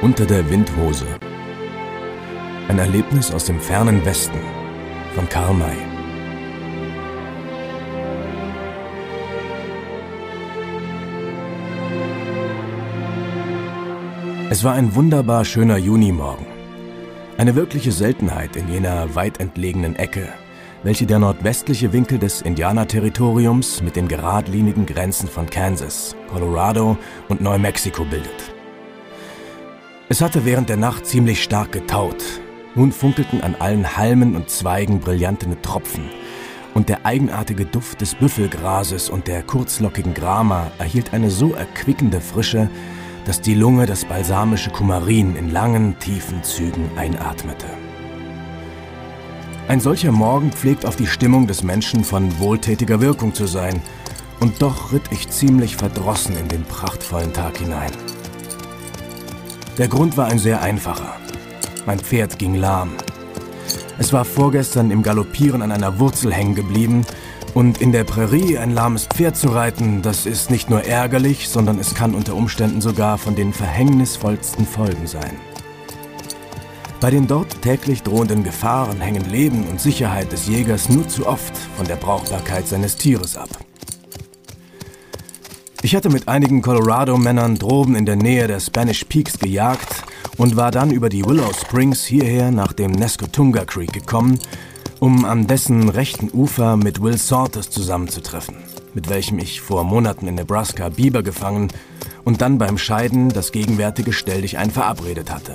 Unter der Windhose. Ein Erlebnis aus dem fernen Westen von Karl May. Es war ein wunderbar schöner Junimorgen. Eine wirkliche Seltenheit in jener weit entlegenen Ecke, welche der nordwestliche Winkel des Indianerterritoriums mit den geradlinigen Grenzen von Kansas, Colorado und Neumexiko bildet. Es hatte während der Nacht ziemlich stark getaut. Nun funkelten an allen Halmen und Zweigen brillantene Tropfen, und der eigenartige Duft des Büffelgrases und der kurzlockigen Grama erhielt eine so erquickende Frische, dass die Lunge das balsamische Kumarin in langen, tiefen Zügen einatmete. Ein solcher Morgen pflegt auf die Stimmung des Menschen von wohltätiger Wirkung zu sein, und doch ritt ich ziemlich verdrossen in den prachtvollen Tag hinein. Der Grund war ein sehr einfacher. Mein Pferd ging lahm. Es war vorgestern im Galoppieren an einer Wurzel hängen geblieben und in der Prärie ein lahmes Pferd zu reiten, das ist nicht nur ärgerlich, sondern es kann unter Umständen sogar von den verhängnisvollsten Folgen sein. Bei den dort täglich drohenden Gefahren hängen Leben und Sicherheit des Jägers nur zu oft von der Brauchbarkeit seines Tieres ab. Ich hatte mit einigen Colorado-Männern droben in der Nähe der Spanish Peaks gejagt und war dann über die Willow Springs hierher nach dem Nescotunga Creek gekommen, um an dessen rechten Ufer mit Will Salters zusammenzutreffen, mit welchem ich vor Monaten in Nebraska Biber gefangen und dann beim Scheiden das gegenwärtige Stelldichein verabredet hatte.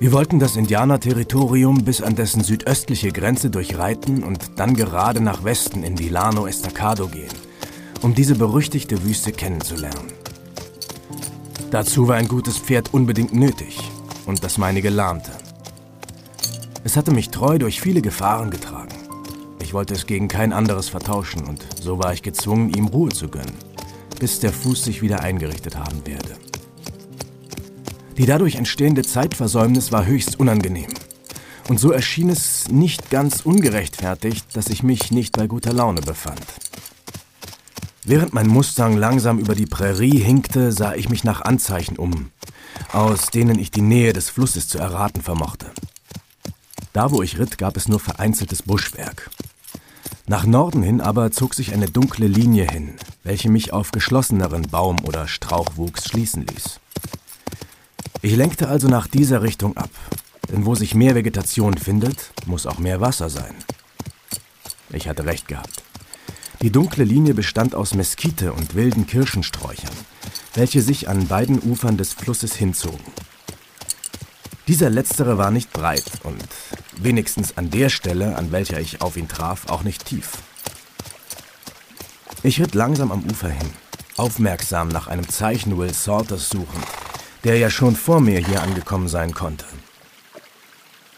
Wir wollten das Indianerterritorium bis an dessen südöstliche Grenze durchreiten und dann gerade nach Westen in die Lano Estacado gehen, um diese berüchtigte Wüste kennenzulernen. Dazu war ein gutes Pferd unbedingt nötig und das meinige lahmte. Es hatte mich treu durch viele Gefahren getragen. Ich wollte es gegen kein anderes vertauschen und so war ich gezwungen, ihm Ruhe zu gönnen, bis der Fuß sich wieder eingerichtet haben werde. Die dadurch entstehende Zeitversäumnis war höchst unangenehm. Und so erschien es nicht ganz ungerechtfertigt, dass ich mich nicht bei guter Laune befand. Während mein Mustang langsam über die Prärie hinkte, sah ich mich nach Anzeichen um, aus denen ich die Nähe des Flusses zu erraten vermochte. Da, wo ich ritt, gab es nur vereinzeltes Buschwerk. Nach Norden hin aber zog sich eine dunkle Linie hin, welche mich auf geschlosseneren Baum- oder Strauchwuchs schließen ließ. Ich lenkte also nach dieser Richtung ab, denn wo sich mehr Vegetation findet, muss auch mehr Wasser sein. Ich hatte recht gehabt. Die dunkle Linie bestand aus Meskite und wilden Kirschensträuchern, welche sich an beiden Ufern des Flusses hinzogen. Dieser letztere war nicht breit und wenigstens an der Stelle, an welcher ich auf ihn traf, auch nicht tief. Ich ritt langsam am Ufer hin, aufmerksam nach einem Zeichen Will Salters suchend, der ja schon vor mir hier angekommen sein konnte.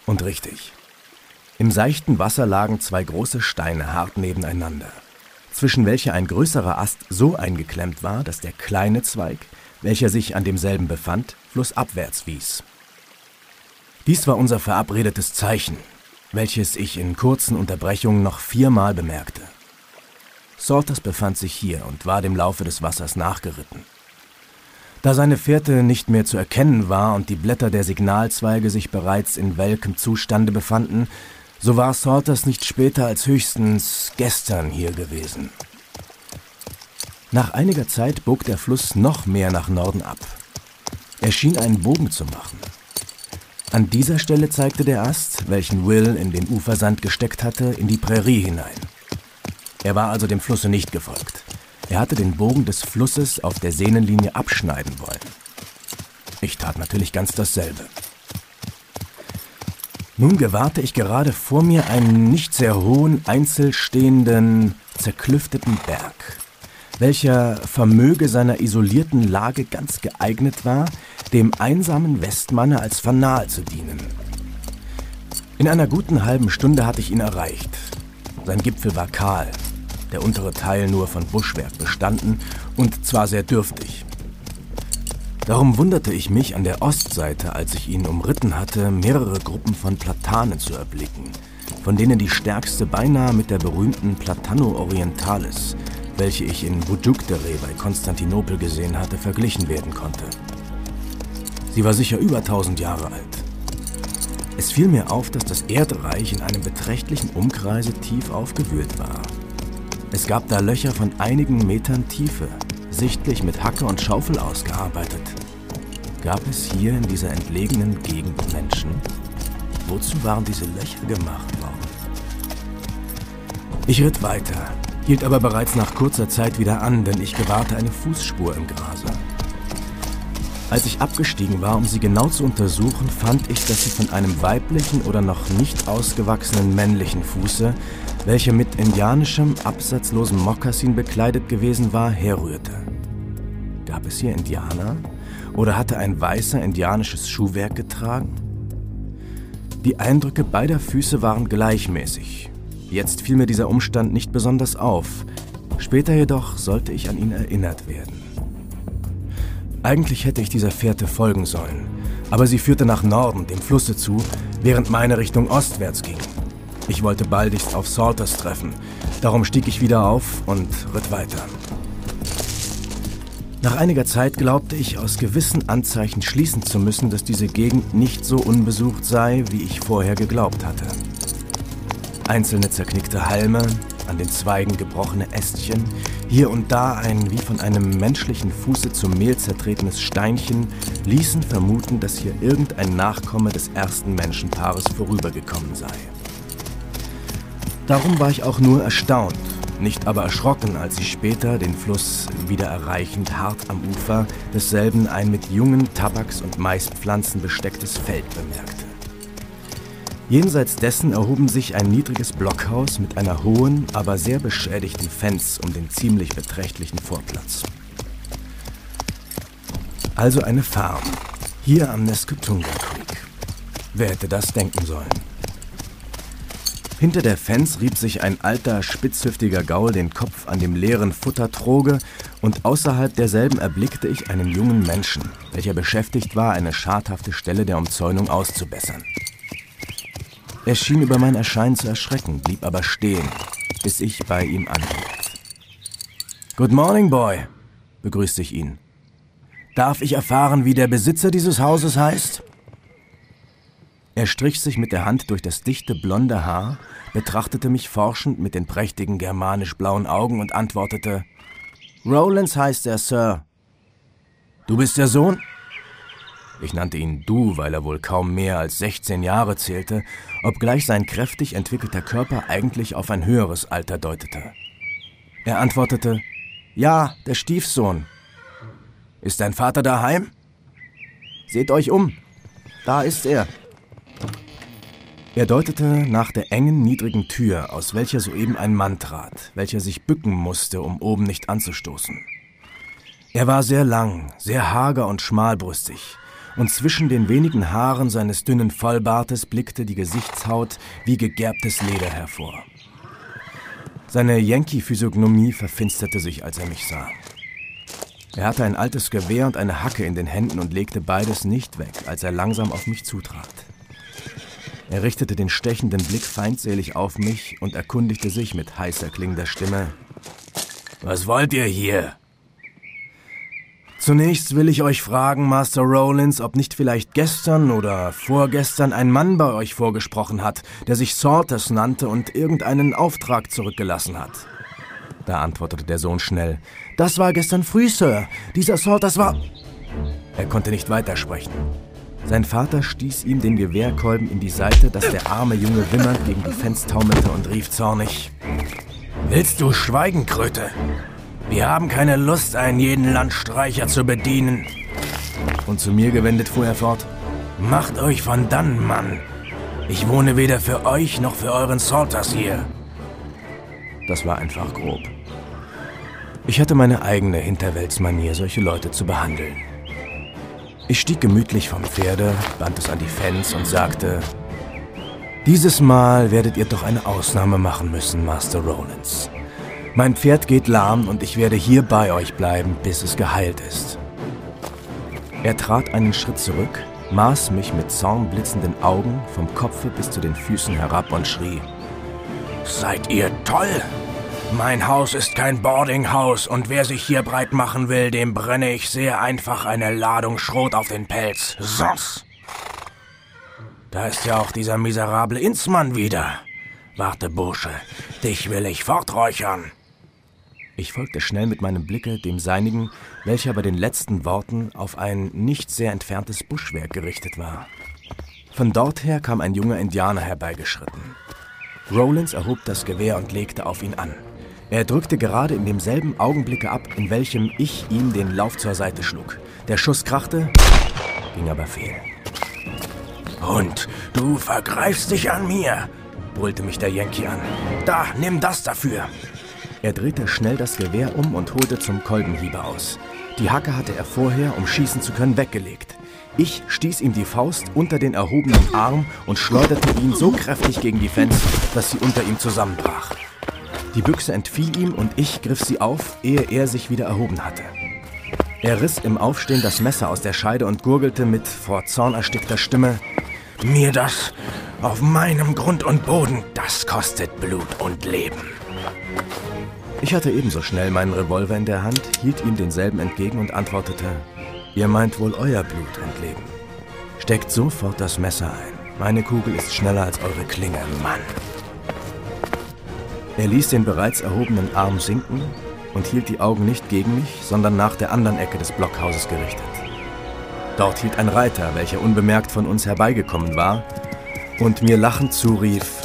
Und richtig. Im seichten Wasser lagen zwei große Steine hart nebeneinander, zwischen welche ein größerer Ast so eingeklemmt war, dass der kleine Zweig, welcher sich an demselben befand, flussabwärts wies. Dies war unser verabredetes Zeichen, welches ich in kurzen Unterbrechungen noch viermal bemerkte. Salters befand sich hier und war dem Laufe des Wassers nachgeritten. Da seine Fährte nicht mehr zu erkennen war und die Blätter der Signalzweige sich bereits in welkem Zustande befanden, so war Salters nicht später als höchstens gestern hier gewesen. Nach einiger Zeit bog der Fluss noch mehr nach Norden ab. Er schien einen Bogen zu machen. An dieser Stelle zeigte der Ast, welchen Will in den Ufersand gesteckt hatte, in die Prärie hinein. Er war also dem Flusse nicht gefolgt. Er hatte den Bogen des Flusses auf der Sehnenlinie abschneiden wollen. Ich tat natürlich ganz dasselbe. Nun gewahrte ich gerade vor mir einen nicht sehr hohen, einzelstehenden, zerklüfteten Berg, welcher vermöge seiner isolierten Lage ganz geeignet war, dem einsamen Westmanne als Fanal zu dienen. In einer guten halben Stunde hatte ich ihn erreicht. Sein Gipfel war kahl, der untere Teil nur von Buschwerk bestanden und zwar sehr dürftig. Darum wunderte ich mich an der Ostseite, als ich ihn umritten hatte, mehrere Gruppen von Platanen zu erblicken, von denen die stärkste beinahe mit der berühmten Platano orientalis, welche ich in Bujukdere bei Konstantinopel gesehen hatte, verglichen werden konnte. Sie war sicher über 1000 Jahre alt. Es fiel mir auf, dass das Erdreich in einem beträchtlichen Umkreise tief aufgewühlt war. Es gab da Löcher von einigen Metern Tiefe, sichtlich mit Hacke und Schaufel ausgearbeitet. Gab es hier in dieser entlegenen Gegend Menschen? Wozu waren diese Löcher gemacht worden? Ich ritt weiter, hielt aber bereits nach kurzer Zeit wieder an, denn ich gewahrte eine Fußspur im Grase. Als ich abgestiegen war, um sie genau zu untersuchen, fand ich, dass sie von einem weiblichen oder noch nicht ausgewachsenen männlichen Fuße, welcher mit indianischem, absatzlosem Mokassin bekleidet gewesen war, herrührte. Gab es hier Indianer? Oder hatte ein Weißer indianisches Schuhwerk getragen? Die Eindrücke beider Füße waren gleichmäßig. Jetzt fiel mir dieser Umstand nicht besonders auf. Später jedoch sollte ich an ihn erinnert werden. Eigentlich hätte ich dieser Fährte folgen sollen, aber sie führte nach Norden, dem Flusse zu, während meine Richtung ostwärts ging. Ich wollte baldigst auf Salters treffen, darum stieg ich wieder auf und ritt weiter. Nach einiger Zeit glaubte ich aus gewissen Anzeichen schließen zu müssen, dass diese Gegend nicht so unbesucht sei, wie ich vorher geglaubt hatte. Einzelne zerknickte Halme, an den Zweigen gebrochene Ästchen, hier und da ein wie von einem menschlichen Fuße zum Mehl zertretenes Steinchen ließen vermuten, dass hier irgendein Nachkomme des ersten Menschenpaares vorübergekommen sei. Darum war ich auch nur erstaunt, nicht aber erschrocken, als ich später, den Fluss wieder erreichend, hart am Ufer desselben ein mit jungen Tabaks- und Maispflanzen bestecktes Feld bemerkte. Jenseits dessen erhoben sich ein niedriges Blockhaus mit einer hohen, aber sehr beschädigten Fenz um den ziemlich beträchtlichen Vorplatz. Also eine Farm, hier am Neskutunga Creek. Wer hätte das denken sollen? Hinter der Fenz rieb sich ein alter, spitzhüftiger Gaul den Kopf an dem leeren Futtertroge und außerhalb derselben erblickte ich einen jungen Menschen, welcher beschäftigt war, eine schadhafte Stelle der Umzäunung auszubessern. Er schien über mein Erscheinen zu erschrecken, blieb aber stehen, bis ich bei ihm anhielt. Good morning, Boy, begrüßte ich ihn. Darf ich erfahren, wie der Besitzer dieses Hauses heißt? Er strich sich mit der Hand durch das dichte blonde Haar, betrachtete mich forschend mit den prächtigen germanisch-blauen Augen und antwortete, Rowlands heißt er, Sir. Du bist der Sohn? Ich nannte ihn Du, weil er wohl kaum mehr als 16 Jahre zählte, obgleich sein kräftig entwickelter Körper eigentlich auf ein höheres Alter deutete. Er antwortete, Ja, der Stiefsohn. Ist dein Vater daheim? Seht euch um. Da ist er. Er deutete nach der engen, niedrigen Tür, aus welcher soeben ein Mann trat, welcher sich bücken musste, um oben nicht anzustoßen. Er war sehr lang, sehr hager und schmalbrüstig, und zwischen den wenigen Haaren seines dünnen Vollbartes blickte die Gesichtshaut wie gegerbtes Leder hervor. Seine Yankee-Physiognomie verfinsterte sich, als er mich sah. Er hatte ein altes Gewehr und eine Hacke in den Händen und legte beides nicht weg, als er langsam auf mich zutrat. Er richtete den stechenden Blick feindselig auf mich und erkundigte sich mit heißer klingender Stimme. Was wollt ihr hier? Zunächst will ich euch fragen, Master Rollins, ob nicht vielleicht gestern oder vorgestern ein Mann bei euch vorgesprochen hat, der sich Salters nannte und irgendeinen Auftrag zurückgelassen hat. Da antwortete der Sohn schnell. Das war gestern früh, Sir. Dieser Salters war... Er konnte nicht weitersprechen. Sein Vater stieß ihm den Gewehrkolben in die Seite, dass der arme Junge wimmernd gegen die Fenster taumelte und rief zornig. Willst du schweigen, Kröte? Wir haben keine Lust, einen jeden Landstreicher zu bedienen. Und zu mir gewendet fuhr er fort. Macht euch von dann, Mann. Ich wohne weder für euch noch für euren Salters hier. Das war einfach grob. Ich hatte meine eigene Hinterweltsmanier, solche Leute zu behandeln. Ich stieg gemütlich vom Pferde, band es an die Fens und sagte, dieses Mal werdet ihr doch eine Ausnahme machen müssen, Master Rollins. Mein Pferd geht lahm und ich werde hier bei euch bleiben, bis es geheilt ist. Er trat einen Schritt zurück, maß mich mit zornblitzenden Augen vom Kopfe bis zu den Füßen herab und schrie, Seid ihr toll? Mein Haus ist kein Boardinghaus und wer sich hier breit machen will, dem brenne ich sehr einfach eine Ladung Schrot auf den Pelz. Sonst. Da ist ja auch dieser miserable Inzmann wieder. Warte, Bursche, dich will ich forträuchern. Ich folgte schnell mit meinem Blicke dem seinigen, welcher bei den letzten Worten auf ein nicht sehr entferntes Buschwerk gerichtet war. Von dort her kam ein junger Indianer herbeigeschritten. Rollins erhob das Gewehr und legte auf ihn an. Er drückte gerade in demselben Augenblicke ab, in welchem ich ihm den Lauf zur Seite schlug. Der Schuss krachte, ging aber fehl. Und du vergreifst dich an mir, brüllte mich der Yankee an. Da, nimm das dafür. Er drehte schnell das Gewehr um und holte zum Kolbenhiebe aus. Die Hacke hatte er vorher, um schießen zu können, weggelegt. Ich stieß ihm die Faust unter den erhobenen Arm und schleuderte ihn so kräftig gegen die Fenster, dass sie unter ihm zusammenbrach. Die Büchse entfiel ihm und ich griff sie auf, ehe er sich wieder erhoben hatte. Er riss im Aufstehen das Messer aus der Scheide und gurgelte mit vor Zorn erstickter Stimme: Mir das auf meinem Grund und Boden, das kostet Blut und Leben. Ich hatte ebenso schnell meinen Revolver in der Hand, hielt ihm denselben entgegen und antwortete: Ihr meint wohl euer Blut und Leben. Steckt sofort das Messer ein. Meine Kugel ist schneller als eure Klinge, Mann. Er ließ den bereits erhobenen Arm sinken und hielt die Augen nicht gegen mich, sondern nach der anderen Ecke des Blockhauses gerichtet. Dort hielt ein Reiter, welcher unbemerkt von uns herbeigekommen war und mir lachend zurief: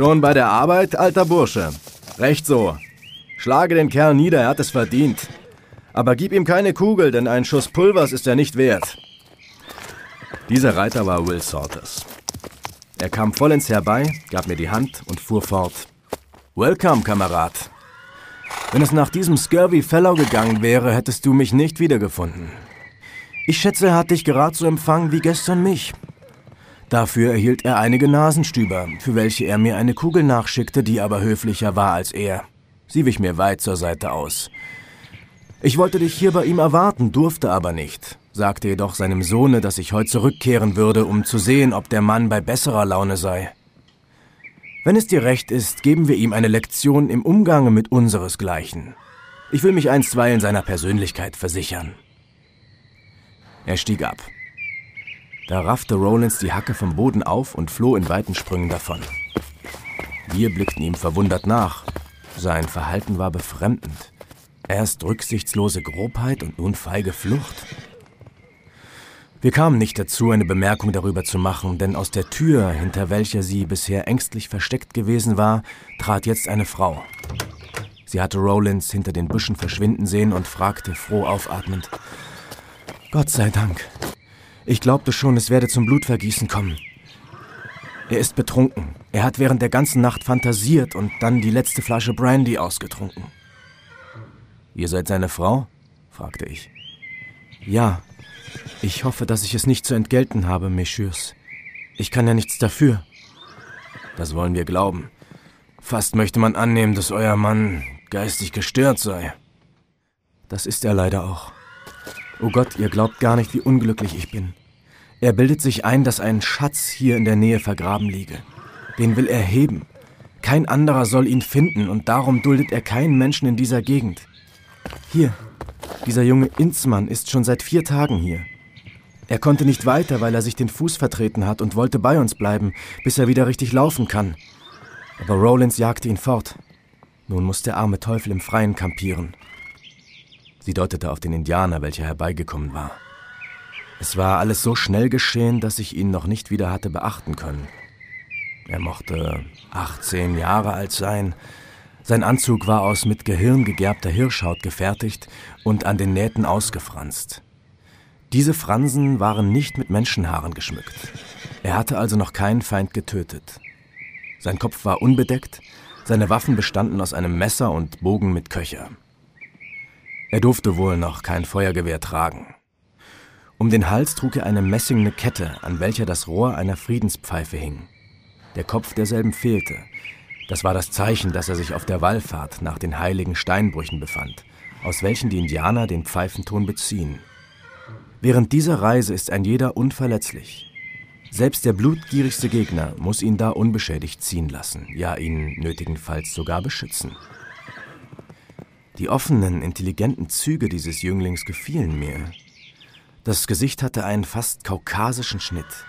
Schon bei der Arbeit, alter Bursche? Recht so. Schlage den Kerl nieder, er hat es verdient. Aber gib ihm keine Kugel, denn ein Schuss Pulvers ist er nicht wert. Dieser Reiter war Will Salters. Er kam vollends herbei, gab mir die Hand und fuhr fort. Welcome, Kamerad. Wenn es nach diesem Scurvy Fellow gegangen wäre, hättest du mich nicht wiedergefunden. Ich schätze, er hat dich gerade so empfangen wie gestern mich. Dafür erhielt er einige Nasenstüber, für welche er mir eine Kugel nachschickte, die aber höflicher war als er. Sie wich mir weit zur Seite aus. Ich wollte dich hier bei ihm erwarten, durfte aber nicht, sagte jedoch seinem Sohne, dass ich heute zurückkehren würde, um zu sehen, ob der Mann bei besserer Laune sei. Wenn es dir recht ist, geben wir ihm eine Lektion im Umgange mit unseresgleichen. Ich will mich einstweilen seiner Persönlichkeit versichern. Er stieg ab. Da raffte Rollins die Hacke vom Boden auf und floh in weiten Sprüngen davon. Wir blickten ihm verwundert nach. Sein Verhalten war befremdend. Erst rücksichtslose Grobheit und nun feige Flucht. Wir kamen nicht dazu, eine Bemerkung darüber zu machen, denn aus der Tür, hinter welcher sie bisher ängstlich versteckt gewesen war, trat jetzt eine Frau. Sie hatte Rollins hinter den Büschen verschwinden sehen und fragte froh aufatmend: Gott sei Dank. Ich glaubte schon, es werde zum Blutvergießen kommen. Er ist betrunken. Er hat während der ganzen Nacht fantasiert und dann die letzte Flasche Brandy ausgetrunken. Ihr seid seine Frau? fragte ich. Ja, ich hoffe, dass ich es nicht zu entgelten habe, Messieurs. Ich kann ja nichts dafür. Das wollen wir glauben. Fast möchte man annehmen, dass euer Mann geistig gestört sei. Das ist er leider auch. Oh Gott, ihr glaubt gar nicht, wie unglücklich ich bin. Er bildet sich ein, dass ein Schatz hier in der Nähe vergraben liege. Den will er heben. Kein anderer soll ihn finden und darum duldet er keinen Menschen in dieser Gegend. Hier, dieser junge Inzmann ist schon seit vier Tagen hier. Er konnte nicht weiter, weil er sich den Fuß vertreten hat und wollte bei uns bleiben, bis er wieder richtig laufen kann. Aber Rollins jagte ihn fort. Nun muss der arme Teufel im Freien kampieren. Sie deutete auf den Indianer, welcher herbeigekommen war. Es war alles so schnell geschehen, dass ich ihn noch nicht wieder hatte beachten können. Er mochte 18 Jahre alt sein, sein Anzug war aus mit Gehirn gegerbter Hirschhaut gefertigt und an den Nähten ausgefranst. Diese Fransen waren nicht mit Menschenhaaren geschmückt. Er hatte also noch keinen Feind getötet. Sein Kopf war unbedeckt, seine Waffen bestanden aus einem Messer und Bogen mit Köcher. Er durfte wohl noch kein Feuergewehr tragen. Um den Hals trug er eine messingene Kette, an welcher das Rohr einer Friedenspfeife hing. Der Kopf derselben fehlte, das war das Zeichen, dass er sich auf der Wallfahrt nach den heiligen Steinbrüchen befand, aus welchen die Indianer den Pfeifenton beziehen. Während dieser Reise ist ein jeder unverletzlich. Selbst der blutgierigste Gegner muss ihn da unbeschädigt ziehen lassen, ja ihn nötigenfalls sogar beschützen. Die offenen, intelligenten Züge dieses Jünglings gefielen mir. Das Gesicht hatte einen fast kaukasischen Schnitt.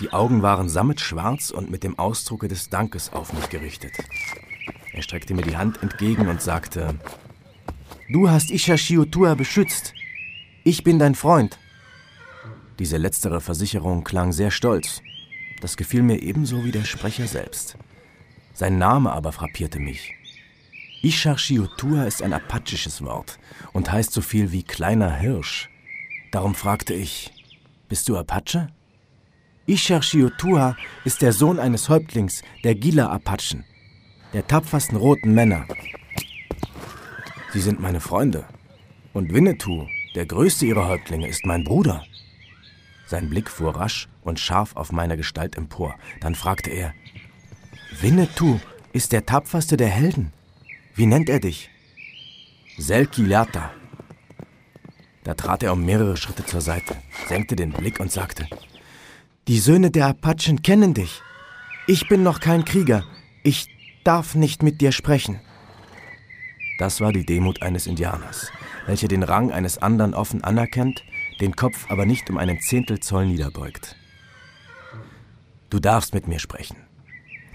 Die Augen waren sammetschwarz und mit dem Ausdrucke des Dankes auf mich gerichtet. Er streckte mir die Hand entgegen und sagte, Du hast Isha Shiotua beschützt. Ich bin dein Freund. Diese letztere Versicherung klang sehr stolz. Das gefiel mir ebenso wie der Sprecher selbst. Sein Name aber frappierte mich. Ishar Shiotua ist ein apachisches Wort und heißt so viel wie kleiner Hirsch. Darum fragte ich, bist du Apache? Ishar Shiotua ist der Sohn eines Häuptlings der Gila-Apachen, der tapfersten roten Männer. Sie sind meine Freunde. Und Winnetou, der größte ihrer Häuptlinge, ist mein Bruder. Sein Blick fuhr rasch und scharf auf meine Gestalt empor. Dann fragte er, Winnetou ist der tapferste der Helden. Wie nennt er dich? Selkilata. Da trat er um mehrere Schritte zur Seite, senkte den Blick und sagte, Die Söhne der Apachen kennen dich. Ich bin noch kein Krieger. Ich darf nicht mit dir sprechen. Das war die Demut eines Indianers, welcher den Rang eines anderen offen anerkennt, den Kopf aber nicht um einen Zehntelzoll niederbeugt. Du darfst mit mir sprechen,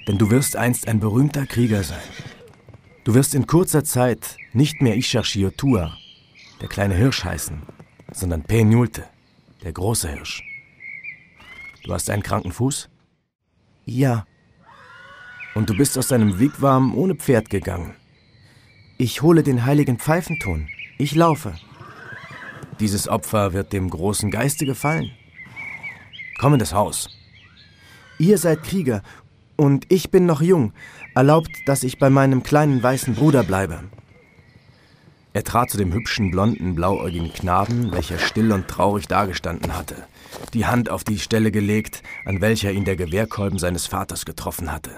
denn du wirst einst ein berühmter Krieger sein. Du wirst in kurzer Zeit nicht mehr Ishachiotua, der kleine Hirsch heißen, sondern Penulte, der große Hirsch. Du hast einen kranken Fuß? Ja. Und du bist aus deinem Wigwam ohne Pferd gegangen. Ich hole den heiligen Pfeifenton. Ich laufe. Dieses Opfer wird dem großen Geiste gefallen. Komm in das Haus. Ihr seid Krieger und ich bin noch jung. Erlaubt, dass ich bei meinem kleinen weißen Bruder bleibe. Er trat zu dem hübschen, blonden, blauäugigen Knaben, welcher still und traurig dagestanden hatte, die Hand auf die Stelle gelegt, an welcher ihn der Gewehrkolben seines Vaters getroffen hatte.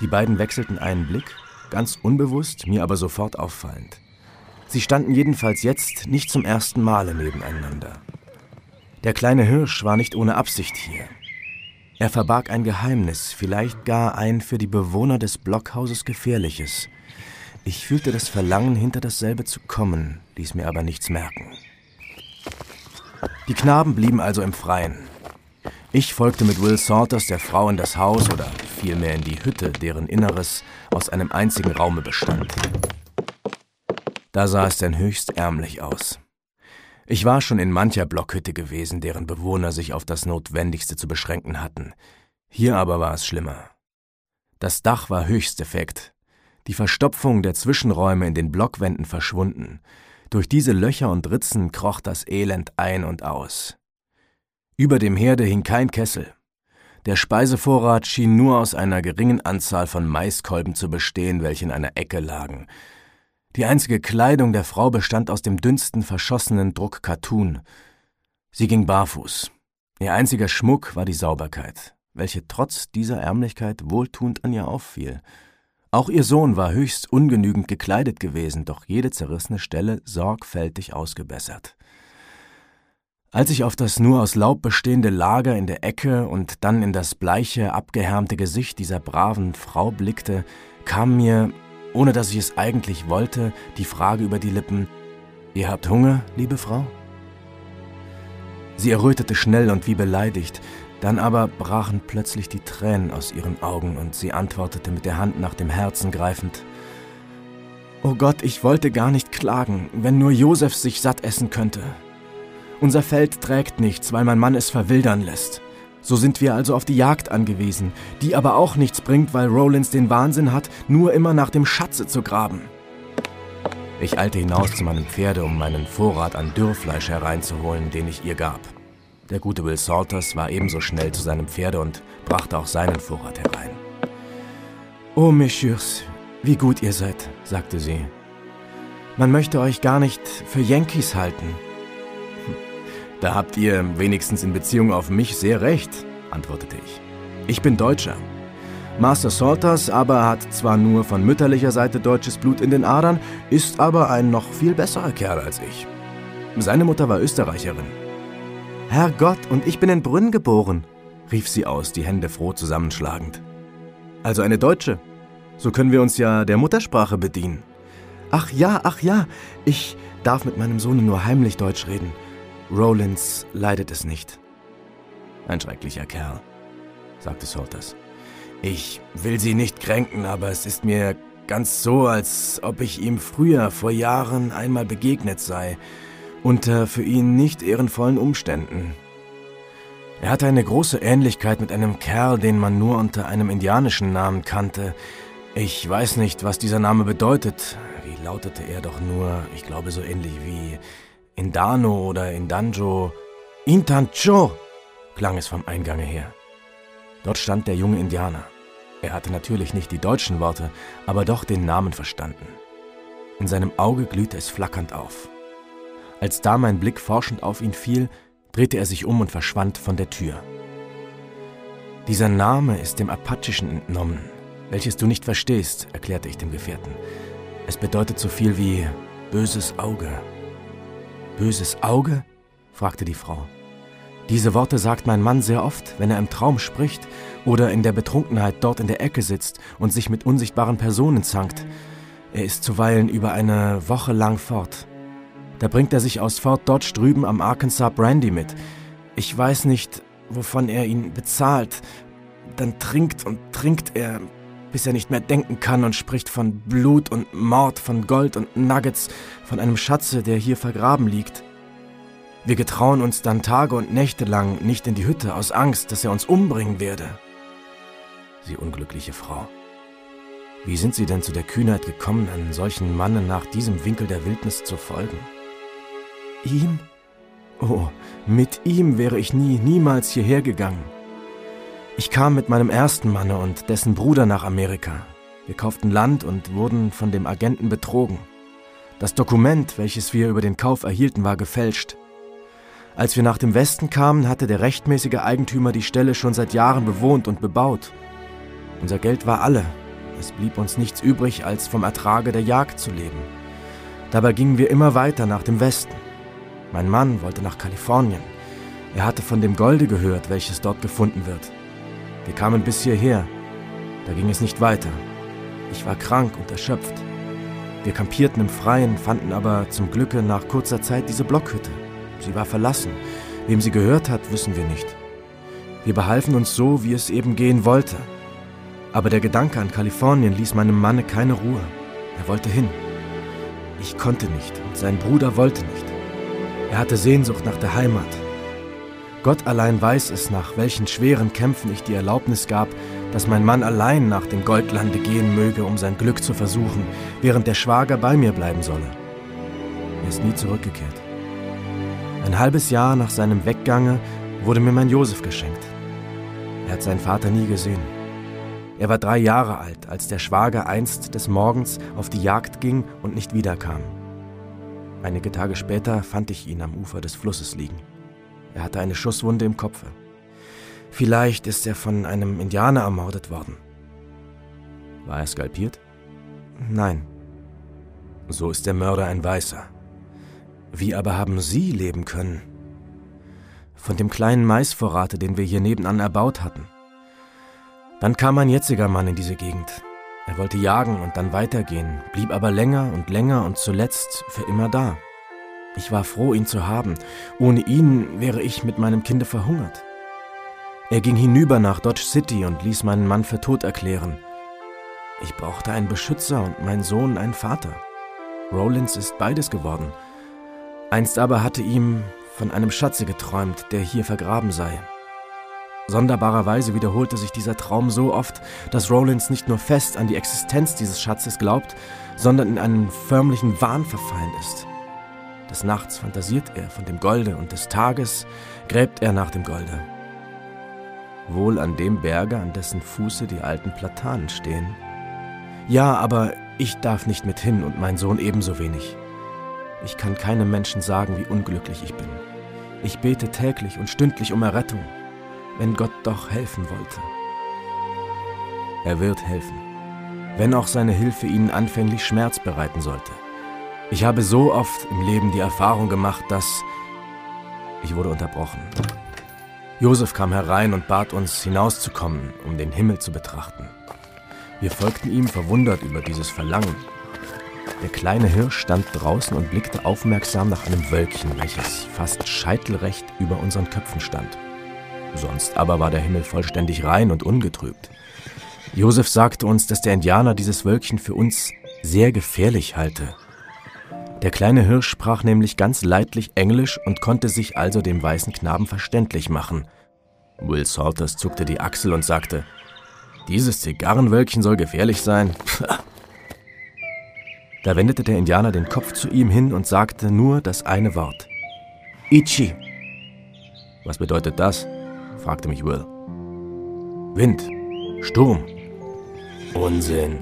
Die beiden wechselten einen Blick ganz unbewusst, mir aber sofort auffallend. Sie standen jedenfalls jetzt nicht zum ersten Male nebeneinander. Der kleine Hirsch war nicht ohne Absicht hier. Er verbarg ein Geheimnis, vielleicht gar ein für die Bewohner des Blockhauses gefährliches. Ich fühlte das Verlangen, hinter dasselbe zu kommen, ließ mir aber nichts merken. Die Knaben blieben also im Freien. Ich folgte mit Will Salters der Frau in das Haus oder vielmehr in die Hütte, deren Inneres aus einem einzigen Raume bestand. Da sah es denn höchst ärmlich aus. Ich war schon in mancher Blockhütte gewesen, deren Bewohner sich auf das Notwendigste zu beschränken hatten. Hier aber war es schlimmer. Das Dach war höchst defekt, die Verstopfung der Zwischenräume in den Blockwänden verschwunden. Durch diese Löcher und Ritzen kroch das Elend ein und aus. Über dem Herde hing kein Kessel, der Speisevorrat schien nur aus einer geringen Anzahl von Maiskolben zu bestehen, welche in einer Ecke lagen. Die einzige Kleidung der Frau bestand aus dem dünnsten verschossenen Druck Kattun. Sie ging barfuß. Ihr einziger Schmuck war die Sauberkeit, welche trotz dieser Ärmlichkeit wohltuend an ihr auffiel. Auch ihr Sohn war höchst ungenügend gekleidet gewesen, doch jede zerrissene Stelle sorgfältig ausgebessert. Als ich auf das nur aus Laub bestehende Lager in der Ecke und dann in das bleiche, abgehärmte Gesicht dieser braven Frau blickte, kam mir, ohne dass ich es eigentlich wollte, die Frage über die Lippen, Ihr habt Hunger, liebe Frau? Sie errötete schnell und wie beleidigt, dann aber brachen plötzlich die Tränen aus ihren Augen und sie antwortete mit der Hand nach dem Herzen greifend, Oh Gott, ich wollte gar nicht klagen, wenn nur Josef sich satt essen könnte. Unser Feld trägt nichts, weil mein Mann es verwildern lässt. So sind wir also auf die Jagd angewiesen, die aber auch nichts bringt, weil Rollins den Wahnsinn hat, nur immer nach dem Schatze zu graben. Ich eilte hinaus zu meinem Pferde, um meinen Vorrat an Dürrfleisch hereinzuholen, den ich ihr gab. Der gute Will Salters war ebenso schnell zu seinem Pferde und brachte auch seinen Vorrat herein. Oh, Messieurs, wie gut ihr seid, sagte sie. Man möchte euch gar nicht für Yankees halten. Da habt ihr wenigstens in Beziehung auf mich sehr recht, antwortete ich. Ich bin Deutscher. Master Salters aber hat zwar nur von mütterlicher Seite deutsches Blut in den Adern, ist aber ein noch viel besserer Kerl als ich. Seine Mutter war Österreicherin. Herrgott, und ich bin in Brünn geboren, rief sie aus, die Hände froh zusammenschlagend. Also eine Deutsche. So können wir uns ja der Muttersprache bedienen. Ach ja, ach ja, ich darf mit meinem Sohne nur heimlich Deutsch reden. Rollins leidet es nicht. Ein schrecklicher Kerl, sagte Salters. Ich will Sie nicht kränken, aber es ist mir ganz so, als ob ich ihm früher vor Jahren einmal begegnet sei, unter für ihn nicht ehrenvollen Umständen. Er hatte eine große Ähnlichkeit mit einem Kerl, den man nur unter einem indianischen Namen kannte. Ich weiß nicht, was dieser Name bedeutet. Wie lautete er doch nur, ich glaube so ähnlich wie Indano oder Indanjo. Intancho, klang es vom Eingange her. Dort stand der junge Indianer. Er hatte natürlich nicht die deutschen Worte, aber doch den Namen verstanden. In seinem Auge glühte es flackernd auf. Als da mein Blick forschend auf ihn fiel, drehte er sich um und verschwand von der Tür. Dieser Name ist dem Apachischen entnommen, welches du nicht verstehst, erklärte ich dem Gefährten. Es bedeutet so viel wie böses Auge. Böses Auge? fragte die Frau. Diese Worte sagt mein Mann sehr oft, wenn er im Traum spricht oder in der Betrunkenheit dort in der Ecke sitzt und sich mit unsichtbaren Personen zankt. Er ist zuweilen über eine Woche lang fort. Da bringt er sich aus Fort Dodge drüben am Arkansas Brandy mit. Ich weiß nicht, wovon er ihn bezahlt. Dann trinkt und trinkt er, bis er nicht mehr denken kann und spricht von Blut und Mord, von Gold und Nuggets, von einem Schatze, der hier vergraben liegt. Wir getrauen uns dann Tage und Nächte lang nicht in die Hütte aus Angst, dass er uns umbringen werde. Sie unglückliche Frau. Wie sind Sie denn zu der Kühnheit gekommen, einen solchen Mannen nach diesem Winkel der Wildnis zu folgen? Ihm? Oh, mit ihm wäre ich nie, niemals hierher gegangen. Ich kam mit meinem ersten Manne und dessen Bruder nach Amerika. Wir kauften Land und wurden von dem Agenten betrogen. Das Dokument, welches wir über den Kauf erhielten, war gefälscht. Als wir nach dem Westen kamen, hatte der rechtmäßige Eigentümer die Stelle schon seit Jahren bewohnt und bebaut. Unser Geld war alle. Es blieb uns nichts übrig, als vom Ertrage der Jagd zu leben. Dabei gingen wir immer weiter nach dem Westen. Mein Mann wollte nach Kalifornien. Er hatte von dem Golde gehört, welches dort gefunden wird. Wir kamen bis hierher. Da ging es nicht weiter. Ich war krank und erschöpft. Wir kampierten im Freien, fanden aber zum Glücke nach kurzer Zeit diese Blockhütte. Sie war verlassen. Wem sie gehört hat, wissen wir nicht. Wir behalfen uns so, wie es eben gehen wollte. Aber der Gedanke an Kalifornien ließ meinem Manne keine Ruhe. Er wollte hin. Ich konnte nicht und sein Bruder wollte nicht. Er hatte Sehnsucht nach der Heimat. Gott allein weiß es, nach welchen schweren Kämpfen ich die Erlaubnis gab, dass mein Mann allein nach dem Goldlande gehen möge, um sein Glück zu versuchen, während der Schwager bei mir bleiben solle. Er ist nie zurückgekehrt. Ein halbes Jahr nach seinem Weggange wurde mir mein Josef geschenkt. Er hat seinen Vater nie gesehen. Er war drei Jahre alt, als der Schwager einst des Morgens auf die Jagd ging und nicht wiederkam. Einige Tage später fand ich ihn am Ufer des Flusses liegen. Er hatte eine Schusswunde im Kopfe. Vielleicht ist er von einem Indianer ermordet worden. War er skalpiert? Nein. So ist der Mörder ein Weißer. Wie aber haben Sie leben können? Von dem kleinen Maisvorrate, den wir hier nebenan erbaut hatten. Dann kam mein jetziger Mann in diese Gegend. Er wollte jagen und dann weitergehen, blieb aber länger und länger und zuletzt für immer da. Ich war froh, ihn zu haben. Ohne ihn wäre ich mit meinem Kinde verhungert. Er ging hinüber nach Dodge City und ließ meinen Mann für tot erklären. Ich brauchte einen Beschützer und mein Sohn einen Vater. Rollins ist beides geworden. Einst aber hatte ihm von einem Schatze geträumt, der hier vergraben sei. Sonderbarerweise wiederholte sich dieser Traum so oft, dass Rollins nicht nur fest an die Existenz dieses Schatzes glaubt, sondern in einen förmlichen Wahn verfallen ist. Des Nachts fantasiert er von dem Golde und des Tages gräbt er nach dem Golde. Wohl an dem Berge, an dessen Fuße die alten Platanen stehen. Ja, aber ich darf nicht mit hin und mein Sohn ebenso wenig. Ich kann keinem Menschen sagen, wie unglücklich ich bin. Ich bete täglich und stündlich um Errettung, wenn Gott doch helfen wollte. Er wird helfen, wenn auch seine Hilfe ihnen anfänglich Schmerz bereiten sollte. Ich habe so oft im Leben die Erfahrung gemacht, dass... Ich wurde unterbrochen. Josef kam herein und bat uns, hinauszukommen, um den Himmel zu betrachten. Wir folgten ihm verwundert über dieses Verlangen. Der kleine Hirsch stand draußen und blickte aufmerksam nach einem Wölkchen, welches fast scheitelrecht über unseren Köpfen stand. Sonst aber war der Himmel vollständig rein und ungetrübt. Josef sagte uns, dass der Indianer dieses Wölkchen für uns sehr gefährlich halte. Der kleine Hirsch sprach nämlich ganz leidlich Englisch und konnte sich also dem weißen Knaben verständlich machen. Will Salters zuckte die Achsel und sagte, dieses Zigarrenwölkchen soll gefährlich sein. Da wendete der Indianer den Kopf zu ihm hin und sagte nur das eine Wort. Ichi. Was bedeutet das? fragte mich Will. Wind. Sturm. Unsinn.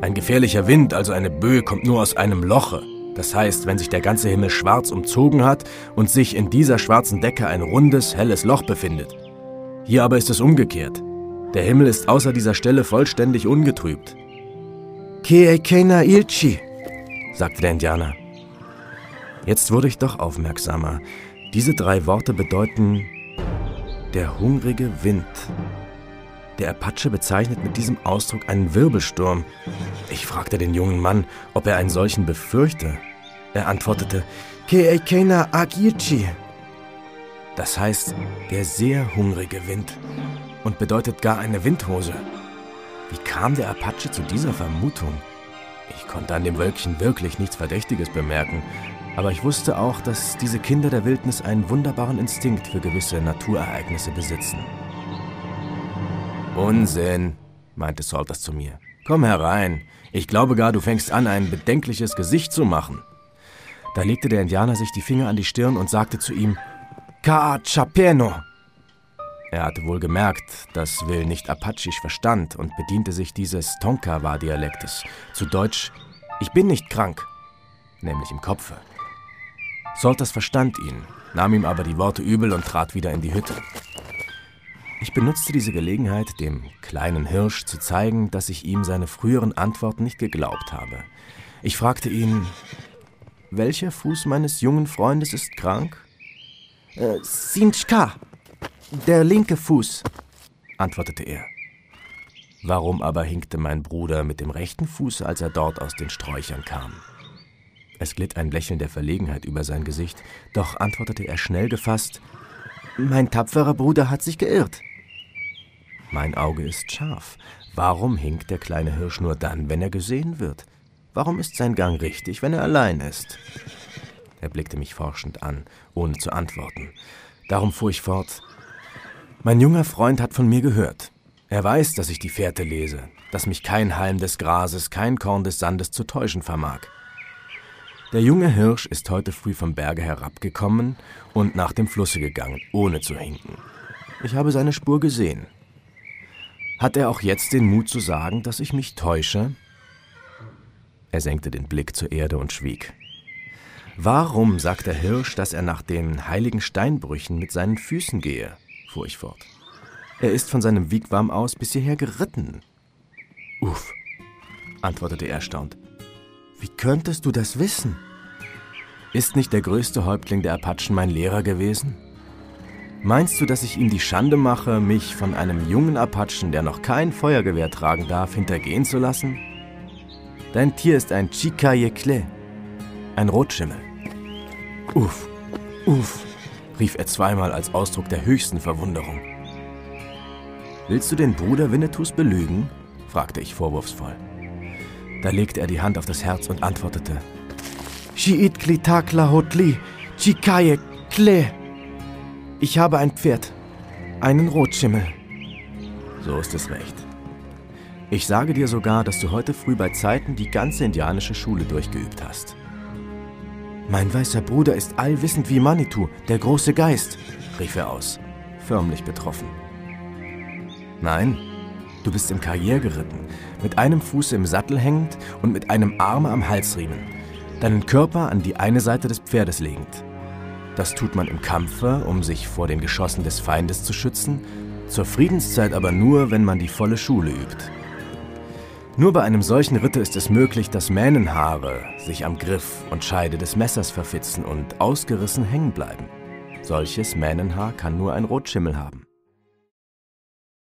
Ein gefährlicher Wind, also eine Böe, kommt nur aus einem Loche. Das heißt, wenn sich der ganze Himmel schwarz umzogen hat und sich in dieser schwarzen Decke ein rundes, helles Loch befindet. Hier aber ist es umgekehrt. Der Himmel ist außer dieser Stelle vollständig ungetrübt. Keekena Ilchi, sagte der Indianer. Jetzt wurde ich doch aufmerksamer. Diese drei Worte bedeuten der hungrige Wind. Der Apache bezeichnet mit diesem Ausdruck einen Wirbelsturm. Ich fragte den jungen Mann, ob er einen solchen befürchte. Er antwortete, Keekena Agirchi. Das heißt, der sehr hungrige Wind und bedeutet gar eine Windhose. Wie kam der Apache zu dieser Vermutung? Ich konnte an dem Wölkchen wirklich nichts Verdächtiges bemerken, aber ich wusste auch, dass diese Kinder der Wildnis einen wunderbaren Instinkt für gewisse Naturereignisse besitzen. Unsinn, meinte Salters zu mir. Komm herein. Ich glaube gar, du fängst an, ein bedenkliches Gesicht zu machen. Da legte der Indianer sich die Finger an die Stirn und sagte zu ihm, Kaa Chapeno, er hatte wohl gemerkt, dass Will nicht Apachisch verstand und bediente sich dieses Tonkawa-Dialektes, zu Deutsch Ich bin nicht krank, nämlich im Kopfe. Solters verstand ihn, nahm ihm aber die Worte übel und trat wieder in die Hütte. Ich benutzte diese Gelegenheit, dem kleinen Hirsch zu zeigen, dass ich ihm seine früheren Antworten nicht geglaubt habe. Ich fragte ihn, welcher Fuß meines jungen Freundes ist krank? Äh, Sinchka, der linke Fuß, antwortete er. Warum aber hinkte mein Bruder mit dem rechten Fuß, als er dort aus den Sträuchern kam? Es glitt ein Lächeln der Verlegenheit über sein Gesicht, doch antwortete er schnell gefasst Mein tapferer Bruder hat sich geirrt. Mein Auge ist scharf. Warum hinkt der kleine Hirsch nur dann, wenn er gesehen wird? Warum ist sein Gang richtig, wenn er allein ist? Er blickte mich forschend an, ohne zu antworten. Darum fuhr ich fort. Mein junger Freund hat von mir gehört. Er weiß, dass ich die Fährte lese, dass mich kein Halm des Grases, kein Korn des Sandes zu täuschen vermag. Der junge Hirsch ist heute früh vom Berge herabgekommen und nach dem Flusse gegangen, ohne zu hinken. Ich habe seine Spur gesehen. Hat er auch jetzt den Mut zu sagen, dass ich mich täusche? Er senkte den Blick zur Erde und schwieg. Warum sagt der Hirsch, dass er nach den heiligen Steinbrüchen mit seinen Füßen gehe? fuhr ich fort. Er ist von seinem Wigwam aus bis hierher geritten. Uff, antwortete er erstaunt. Wie könntest du das wissen? Ist nicht der größte Häuptling der Apachen mein Lehrer gewesen? Meinst du, dass ich ihm die Schande mache, mich von einem jungen Apachen, der noch kein Feuergewehr tragen darf, hintergehen zu lassen? Dein Tier ist ein Chikayekle, ein Rotschimmel. Uff, uff, rief er zweimal als Ausdruck der höchsten Verwunderung. Willst du den Bruder Winnetous belügen? fragte ich vorwurfsvoll. Da legte er die Hand auf das Herz und antwortete: Shiitkli takla hotli, chikaye kle. Ich habe ein Pferd, einen Rotschimmel. So ist es recht. Ich sage dir sogar, dass du heute früh bei Zeiten die ganze indianische Schule durchgeübt hast. Mein weißer Bruder ist allwissend wie Manitou, der große Geist, rief er aus, förmlich betroffen. Nein, du bist im Karrier geritten, mit einem Fuß im Sattel hängend und mit einem Arme am Halsriemen, deinen Körper an die eine Seite des Pferdes legend. Das tut man im Kampfe, um sich vor den Geschossen des Feindes zu schützen, zur Friedenszeit aber nur, wenn man die volle Schule übt. Nur bei einem solchen Ritte ist es möglich, dass Mähnenhaare sich am Griff und Scheide des Messers verfitzen und ausgerissen hängen bleiben. Solches Mähnenhaar kann nur ein Rotschimmel haben.